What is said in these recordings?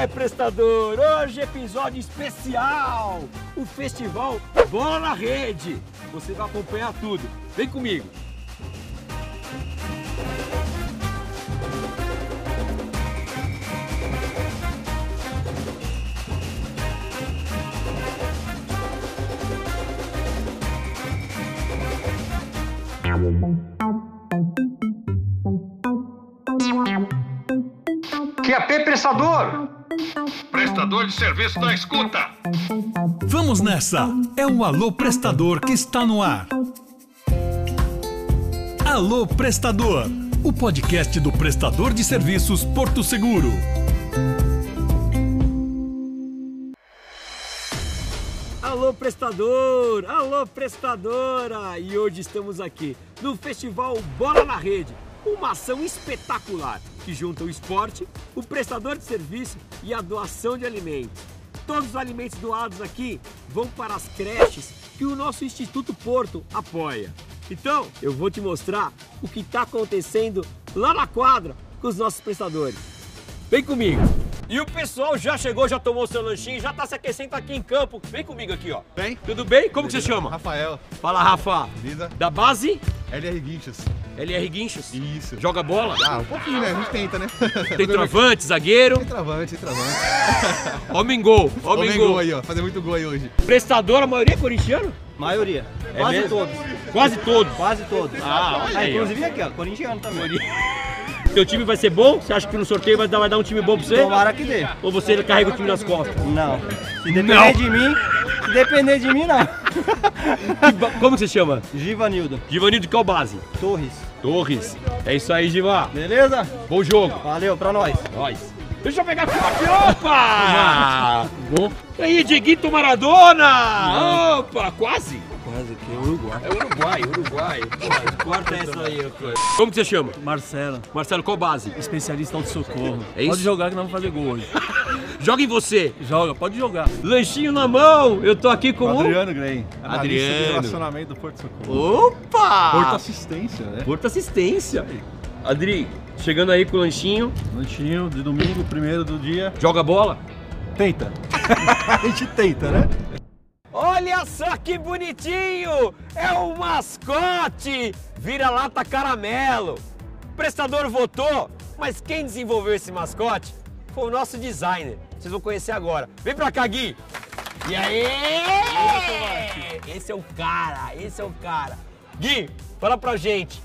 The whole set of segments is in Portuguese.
É, prestador, hoje episódio especial, o festival Bola na Rede. Você vai acompanhar tudo. Vem comigo. QAP Prestador! Prestador de serviço da escuta. Vamos nessa! É o Alô Prestador que está no ar. Alô Prestador, o podcast do prestador de serviços Porto Seguro. Alô prestador, alô prestadora! E hoje estamos aqui no Festival Bola na Rede, uma ação espetacular que junta o esporte, o prestador de serviço e a doação de alimentos. Todos os alimentos doados aqui vão para as creches que o nosso Instituto Porto apoia. Então, eu vou te mostrar o que está acontecendo lá na quadra com os nossos prestadores. Vem comigo! E o pessoal já chegou, já tomou seu lanchinho, já tá se aquecendo aqui em campo. Vem comigo aqui, ó. Bem? Tudo bem? Como que você chama? Rafael, Fala, Rafa. Vida, Da base, LR Guinchos. LR Guinchos. Isso. Joga bola. Ah, um pouquinho, né? A gente tenta, né? Tem travante, zagueiro. Tem travante, tem travante. Homem gol. Homem Homem gol. gol aí, ó. Fazer muito gol aí hoje. Prestador, a maioria é corintiano? Maioria. É quase mesmo? todos. Quase todos. Quase todos. Ah, Ah, aí, ó. inclusive aqui, ó, corintiano também. Teu time vai ser bom? Você acha que no sorteio vai dar, vai dar um time bom pra você? Tomara que dê. Ou você carrega o time nas costas? Não. Se depender Não. de mim, se depender de mim, não. Como que você chama? Givanildo Givanildo de qual base? Torres. Torres. É isso aí, Giva. Beleza? Bom jogo. Valeu, pra nós. Nós. Deixa eu pegar aqui. Opa! Bom. E aí, Dieguito Maradona! Opa, quase. Que é Uruguai. É Uruguai, Uruguai. Corta essa aí, rapaz. Como que você chama? Marcelo, Marcelo, qual base? especialista de socorro. É isso? Pode jogar que não vamos fazer gol hoje. Joga em você. Joga, pode jogar. Lanchinho na mão. Eu tô aqui com o... Adriano Grey. Adriano. de relacionamento do Porto Socorro. Opa! Porto Assistência, né? Porto Assistência. Adri, chegando aí com o lanchinho. Lanchinho de domingo, primeiro do dia. Joga bola. Tenta. a gente tenta, né? Olha só que bonitinho! É o mascote! Vira-lata caramelo. O prestador votou, mas quem desenvolveu esse mascote foi o nosso designer. Vocês vão conhecer agora. Vem pra cá, Gui! E aí? Esse é o cara, esse é o cara. Gui, fala pra gente.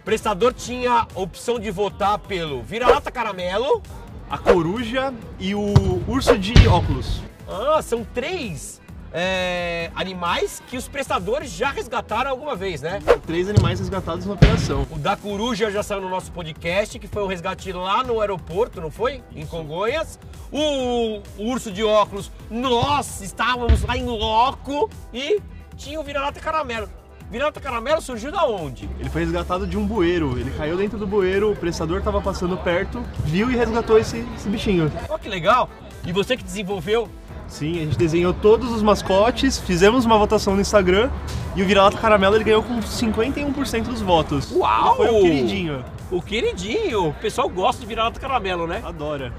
O prestador tinha a opção de votar pelo vira-lata caramelo. a coruja e o urso de óculos. Ah, são três é, animais que os prestadores já resgataram alguma vez, né? Três animais resgatados na operação. O da coruja já saiu no nosso podcast, que foi um resgate lá no aeroporto, não foi? Em Congonhas. O, o urso de óculos, nós estávamos lá em loco e tinha o vira-lata caramelo. Vira-lata caramelo surgiu da onde? Ele foi resgatado de um bueiro. Ele caiu dentro do bueiro, o prestador estava passando perto, viu e resgatou esse, esse bichinho. Olha que legal! E você que desenvolveu Sim, a gente desenhou todos os mascotes, fizemos uma votação no Instagram e o vira-lata caramelo ele ganhou com 51% dos votos. Uau! Foi o queridinho. o queridinho. O pessoal gosta de vira-lata caramelo, né? Adora.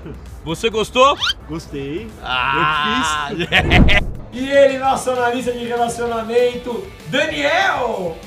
Você gostou? Gostei. Ah! e ele, nosso analista de relacionamento, Daniel!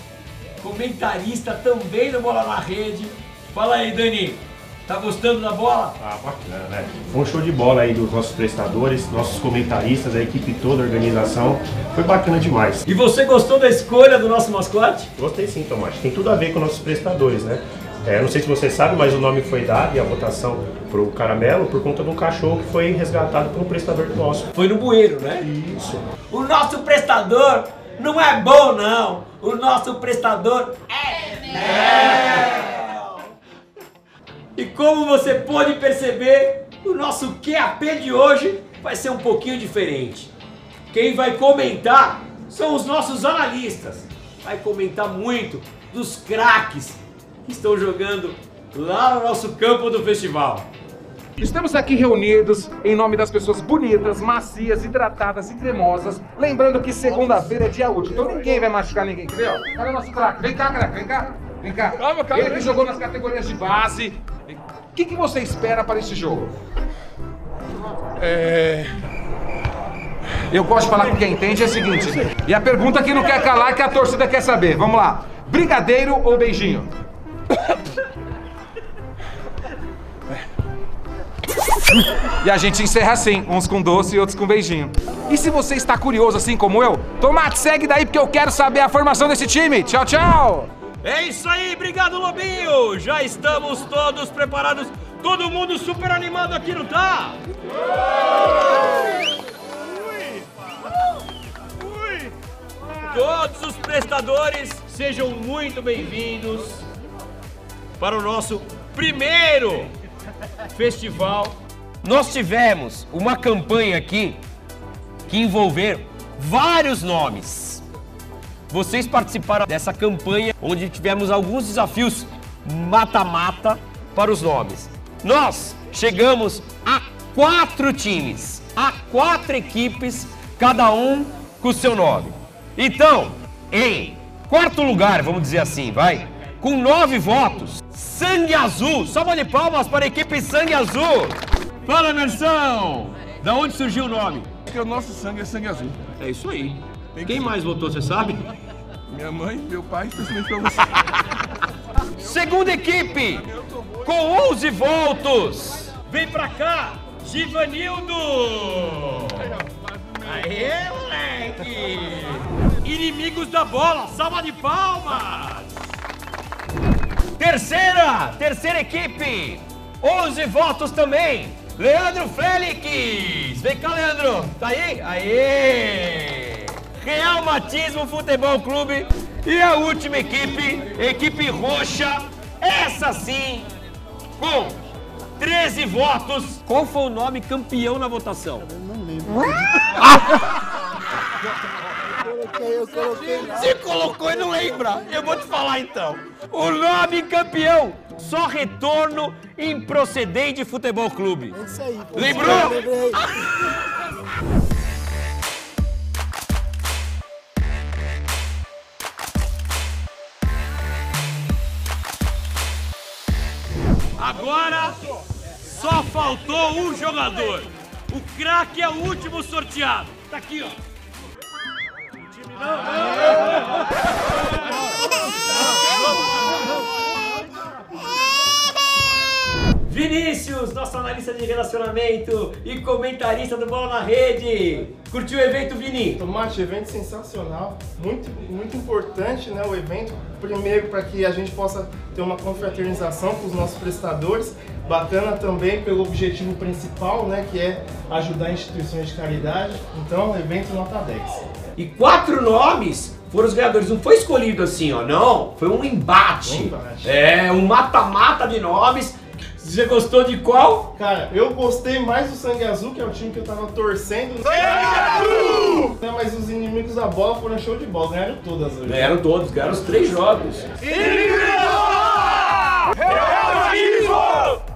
Comentarista também no Bola na Rede. Fala aí, Dani. Tá gostando da bola? Ah, bacana, né? Foi um show de bola aí dos nossos prestadores, nossos comentaristas, a equipe toda, a organização. Foi bacana demais. E você gostou da escolha do nosso mascote? Gostei sim, Tomás. Tem tudo a ver com nossos prestadores, né? É, não sei se você sabe, mas o nome foi dado e a votação pro Caramelo por conta de um cachorro que foi resgatado por um prestador nosso. Foi no bueiro, né? Isso. O nosso prestador não é bom, não. O nosso prestador é mel. E como você pode perceber, o nosso QAP de hoje vai ser um pouquinho diferente. Quem vai comentar são os nossos analistas. Vai comentar muito dos craques que estão jogando lá no nosso campo do festival. Estamos aqui reunidos em nome das pessoas bonitas, macias, hidratadas e cremosas. Lembrando que segunda-feira é dia útil, então ninguém vai machucar ninguém, entendeu? Cadê o nosso craque? Vem cá, craque, vem cá. Vem cá. Calma, calma. Ele que jogou nas categorias de base. O que, que você espera para esse jogo? É. Eu gosto de falar com quem entende é o seguinte. E a pergunta que não quer calar que a torcida quer saber. Vamos lá. Brigadeiro ou beijinho? E a gente encerra assim, uns com doce e outros com beijinho. E se você está curioso assim como eu, Tomate, segue daí porque eu quero saber a formação desse time. Tchau, tchau! É isso aí, obrigado Lobinho! Já estamos todos preparados, todo mundo super animado aqui, não tá? Todos os prestadores, sejam muito bem-vindos para o nosso primeiro festival. Nós tivemos uma campanha aqui que envolver vários nomes. Vocês participaram dessa campanha onde tivemos alguns desafios mata-mata para os nomes. Nós chegamos a quatro times, a quatro equipes, cada um com o seu nome. Então, em quarto lugar, vamos dizer assim, vai, com nove votos, Sangue Azul. Salva de palmas para a equipe Sangue Azul. Fala, Mersão! Da onde surgiu o nome? Porque o nosso sangue é sangue azul. É isso aí. Quem mais votou, você sabe? Minha mãe, meu pai, especialmente pra você. Segunda equipe, com 11 votos. Vem pra cá, Givanildo. Aê, moleque. Inimigos da bola, salva de palmas. Terceira, terceira equipe, 11 votos também. Leandro Félix. Vem cá, Leandro. Tá aí? Aê! Real Matismo Futebol Clube. E a última equipe, equipe roxa, essa sim, com 13 votos. Qual foi o nome campeão na votação? Eu não lembro. Se colocou e não lembra, eu vou te falar então. O nome campeão, só retorno improcedente Futebol Clube. É isso aí. Lembrou? Lembrei. Só faltou um jogador. O craque é o último sorteado. Tá aqui, ó. Vinícius, nosso analista de relacionamento e comentarista do Bola na Rede. Curtiu o evento, Vini? Tomate, evento sensacional, muito, muito importante né, o evento. Primeiro, para que a gente possa ter uma confraternização com os nossos prestadores. Bacana também pelo objetivo principal, né, que é ajudar instituições de caridade. Então, evento nota 10. E quatro nomes foram os ganhadores. Não foi escolhido assim, ó. Não. Foi um embate. Um embate. É, um mata-mata de nomes. Você gostou de qual? Cara, eu gostei mais do Sangue Azul, que é o time que eu tava torcendo. Sangue Azul! Mas os inimigos da bola foram show de bola, ganharam todas hoje. Ganharam todos, ganharam os três jogos.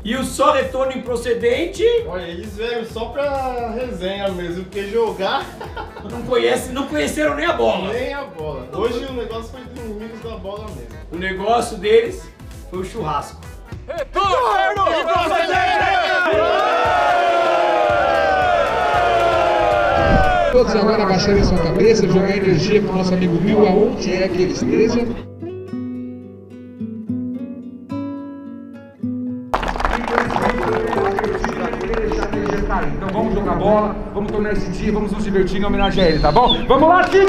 E o só retorno improcedente Olha, eles vieram só pra resenha mesmo, porque jogar não, conhece, não conheceram nem a bola. nem a bola. Hoje o negócio foi dos inimigos da bola mesmo. O negócio deles foi o churrasco. Todos agora abaixarem sua cabeça, jogar energia pro nosso amigo Will aonde é que ele esteja. Então vamos jogar bola, vamos tornar esse dia, vamos nos divertir em homenagem a ele, tá bom? Vamos lá, time!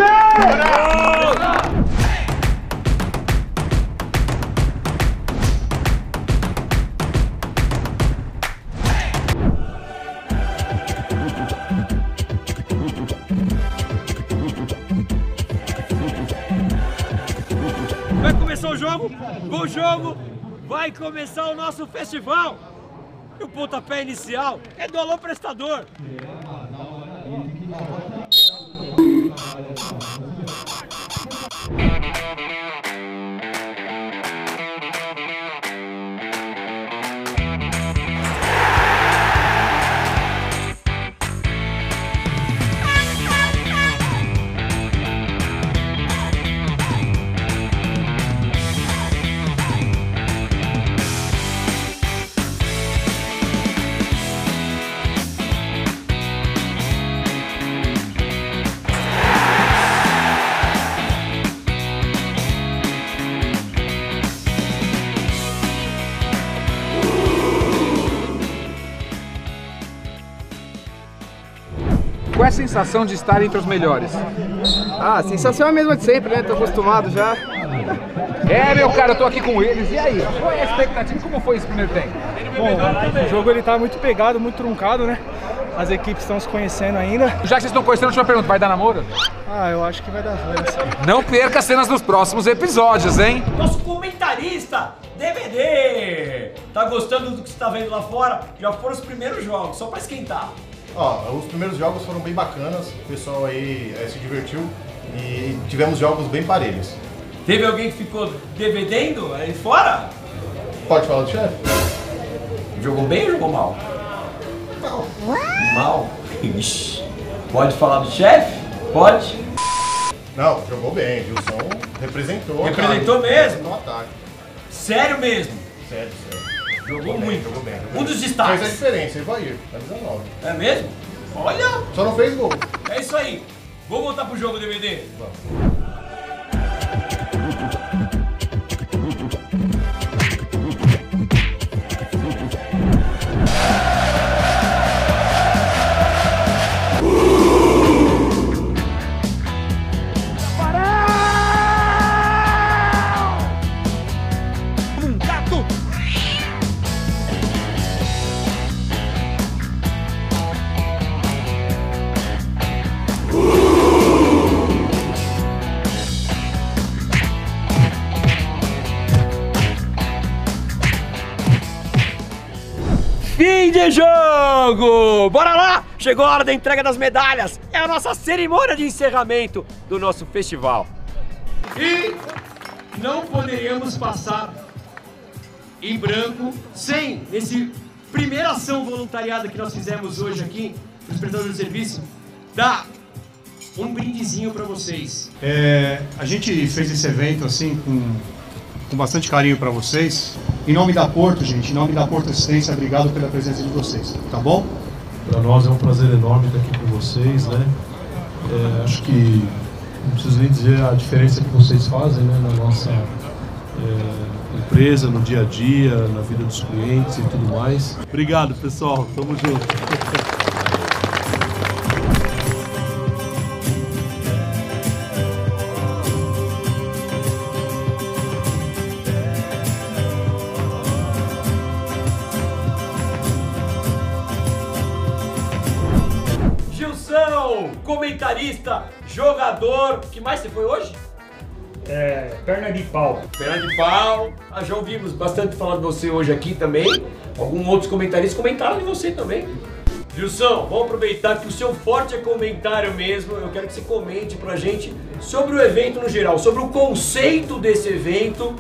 Com bom jogo, vai começar o nosso festival. E o pontapé inicial é do Alô Prestador. Sensação de estar entre os melhores? Ah, a sensação é a mesma de sempre, né? Tô acostumado já. É, meu cara, eu tô aqui com eles. E aí? Qual é a expectativa? Como foi esse primeiro tempo? Bom, o jogo ele tá muito pegado, muito truncado, né? As equipes estão se conhecendo ainda. Já que vocês estão conhecendo, deixa eu pergunta, vai dar namoro? Ah, eu acho que vai dar, certo. Não perca as cenas dos próximos episódios, hein? Nosso comentarista, DVD! Tá gostando do que você tá vendo lá fora? Já foram os primeiros jogos, só pra esquentar. Ó, os primeiros jogos foram bem bacanas, o pessoal aí eh, se divertiu e tivemos jogos bem parelhos. Teve alguém que ficou DVDendo aí fora? Pode falar do chefe? Jogou bem ou jogou mal? Mal? Ixi. Pode falar do chefe? Pode? Não, jogou bem, Gilson representou. Representou cara, mesmo? No ataque. Sério mesmo? Sério, sério. Jogou muito. Jogou bem, jogou Um dos destaques. Fez a diferença, Evair, tá 19. É mesmo? Olha! Só não fez gol. É isso aí. Vamos voltar pro jogo DVD? Fim de jogo! Bora lá! Chegou a hora da entrega das medalhas! É a nossa cerimônia de encerramento do nosso festival. E não poderíamos passar em branco sem esse primeira ação voluntariada que nós fizemos hoje aqui, nos prestadores de serviço, dar um brindezinho para vocês. É, a gente fez esse evento assim com, com bastante carinho para vocês. Em nome da Porto, gente, em nome da Porto Assistência, obrigado pela presença de vocês, tá bom? Para nós é um prazer enorme estar aqui com vocês, né? É, acho que não preciso nem dizer a diferença que vocês fazem né, na nossa é, empresa, no dia a dia, na vida dos clientes e tudo mais. Obrigado, pessoal. Tamo junto. Comentarista, jogador, que mais você foi hoje? É, perna de pau. Perna de pau. Ah, já ouvimos bastante falar de você hoje aqui também. Alguns outros comentaristas comentaram de você também. Gilson, vamos aproveitar que o seu forte é comentário mesmo. Eu quero que você comente pra gente sobre o evento no geral, sobre o conceito desse evento.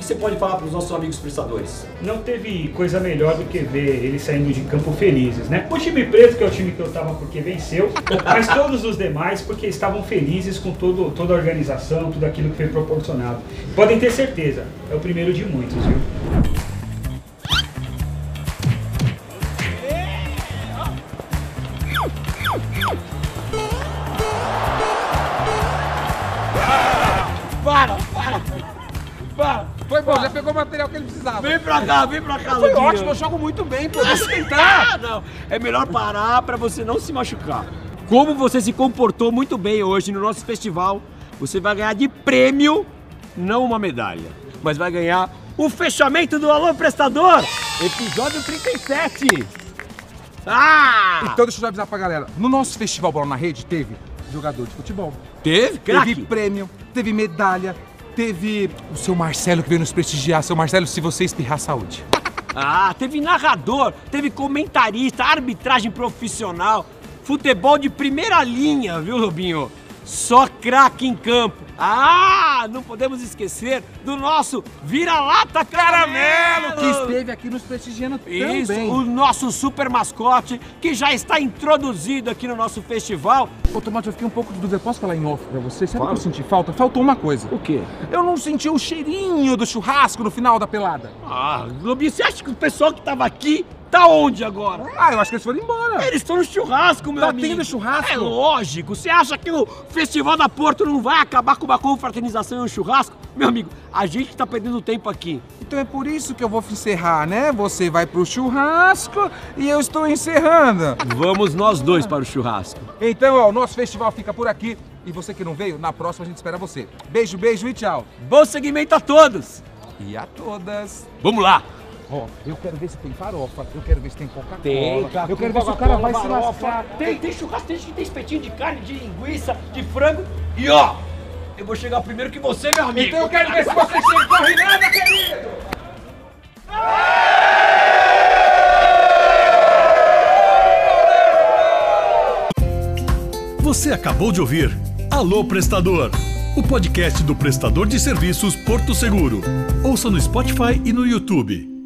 O que você pode falar para os nossos amigos prestadores? Não teve coisa melhor do que ver eles saindo de campo felizes, né? O time preto, que é o time que eu tava porque venceu, mas todos os demais porque estavam felizes com todo, toda a organização, tudo aquilo que foi proporcionado. Podem ter certeza, é o primeiro de muitos, viu? Cá, vem pra cá, Foi ótimo, eu jogo muito bem, pô. Ah, Deixa eu tentar. não. É melhor parar pra você não se machucar. Como você se comportou muito bem hoje no nosso festival, você vai ganhar de prêmio, não uma medalha, mas vai ganhar o fechamento do Alô Prestador, episódio 37. Ah! Então deixa eu avisar pra galera. No nosso festival Bola na Rede teve jogador de futebol. Teve? Craque? Teve prêmio, teve medalha, teve o seu Marcelo que veio nos prestigiar. Seu Marcelo, se você espirrar, saúde. Ah, teve narrador, teve comentarista, arbitragem profissional, futebol de primeira linha, viu, Rubinho? Só craque em campo. Ah, não podemos esquecer do nosso vira-lata caramelo, Que esteve aqui nos prestigiando Isso, também. o nosso super mascote que já está introduzido aqui no nosso festival. Ô, Tomate, eu fiquei um pouco de dúvida. Posso falar em off pra você? Sabe o que eu senti falta? Faltou uma coisa. O quê? Eu não senti o cheirinho do churrasco no final da pelada. Ah, Globinho, você acha que o pessoal que tava aqui Tá onde agora? Ah, eu acho que eles foram embora. Eles estão no churrasco, meu Tá amigo. tendo churrasco? É lógico. Você acha que o Festival da Porto não vai acabar com uma confraternização e um churrasco? Meu amigo, a gente tá perdendo tempo aqui. Então é por isso que eu vou encerrar, né? Você vai pro churrasco e eu estou encerrando. Vamos nós dois para o churrasco. Então, ó, o nosso festival fica por aqui. E você que não veio, na próxima a gente espera você. Beijo, beijo e tchau. Bom segmento a todos. E a todas. Vamos lá. Ó, eu quero ver se tem farofa, eu quero ver se tem Coca-Cola. Tem, cara. Eu quero ver se o cara vai se farofa. lascar. Tem, tem churrasco, tem, tem espetinho de carne, de linguiça, de frango. E ó, eu vou chegar primeiro que você, meu amigo. Então eu quero ver se você chega corre nada, querido! Você acabou de ouvir Alô Prestador, o podcast do prestador de serviços Porto Seguro. Ouça no Spotify e no YouTube.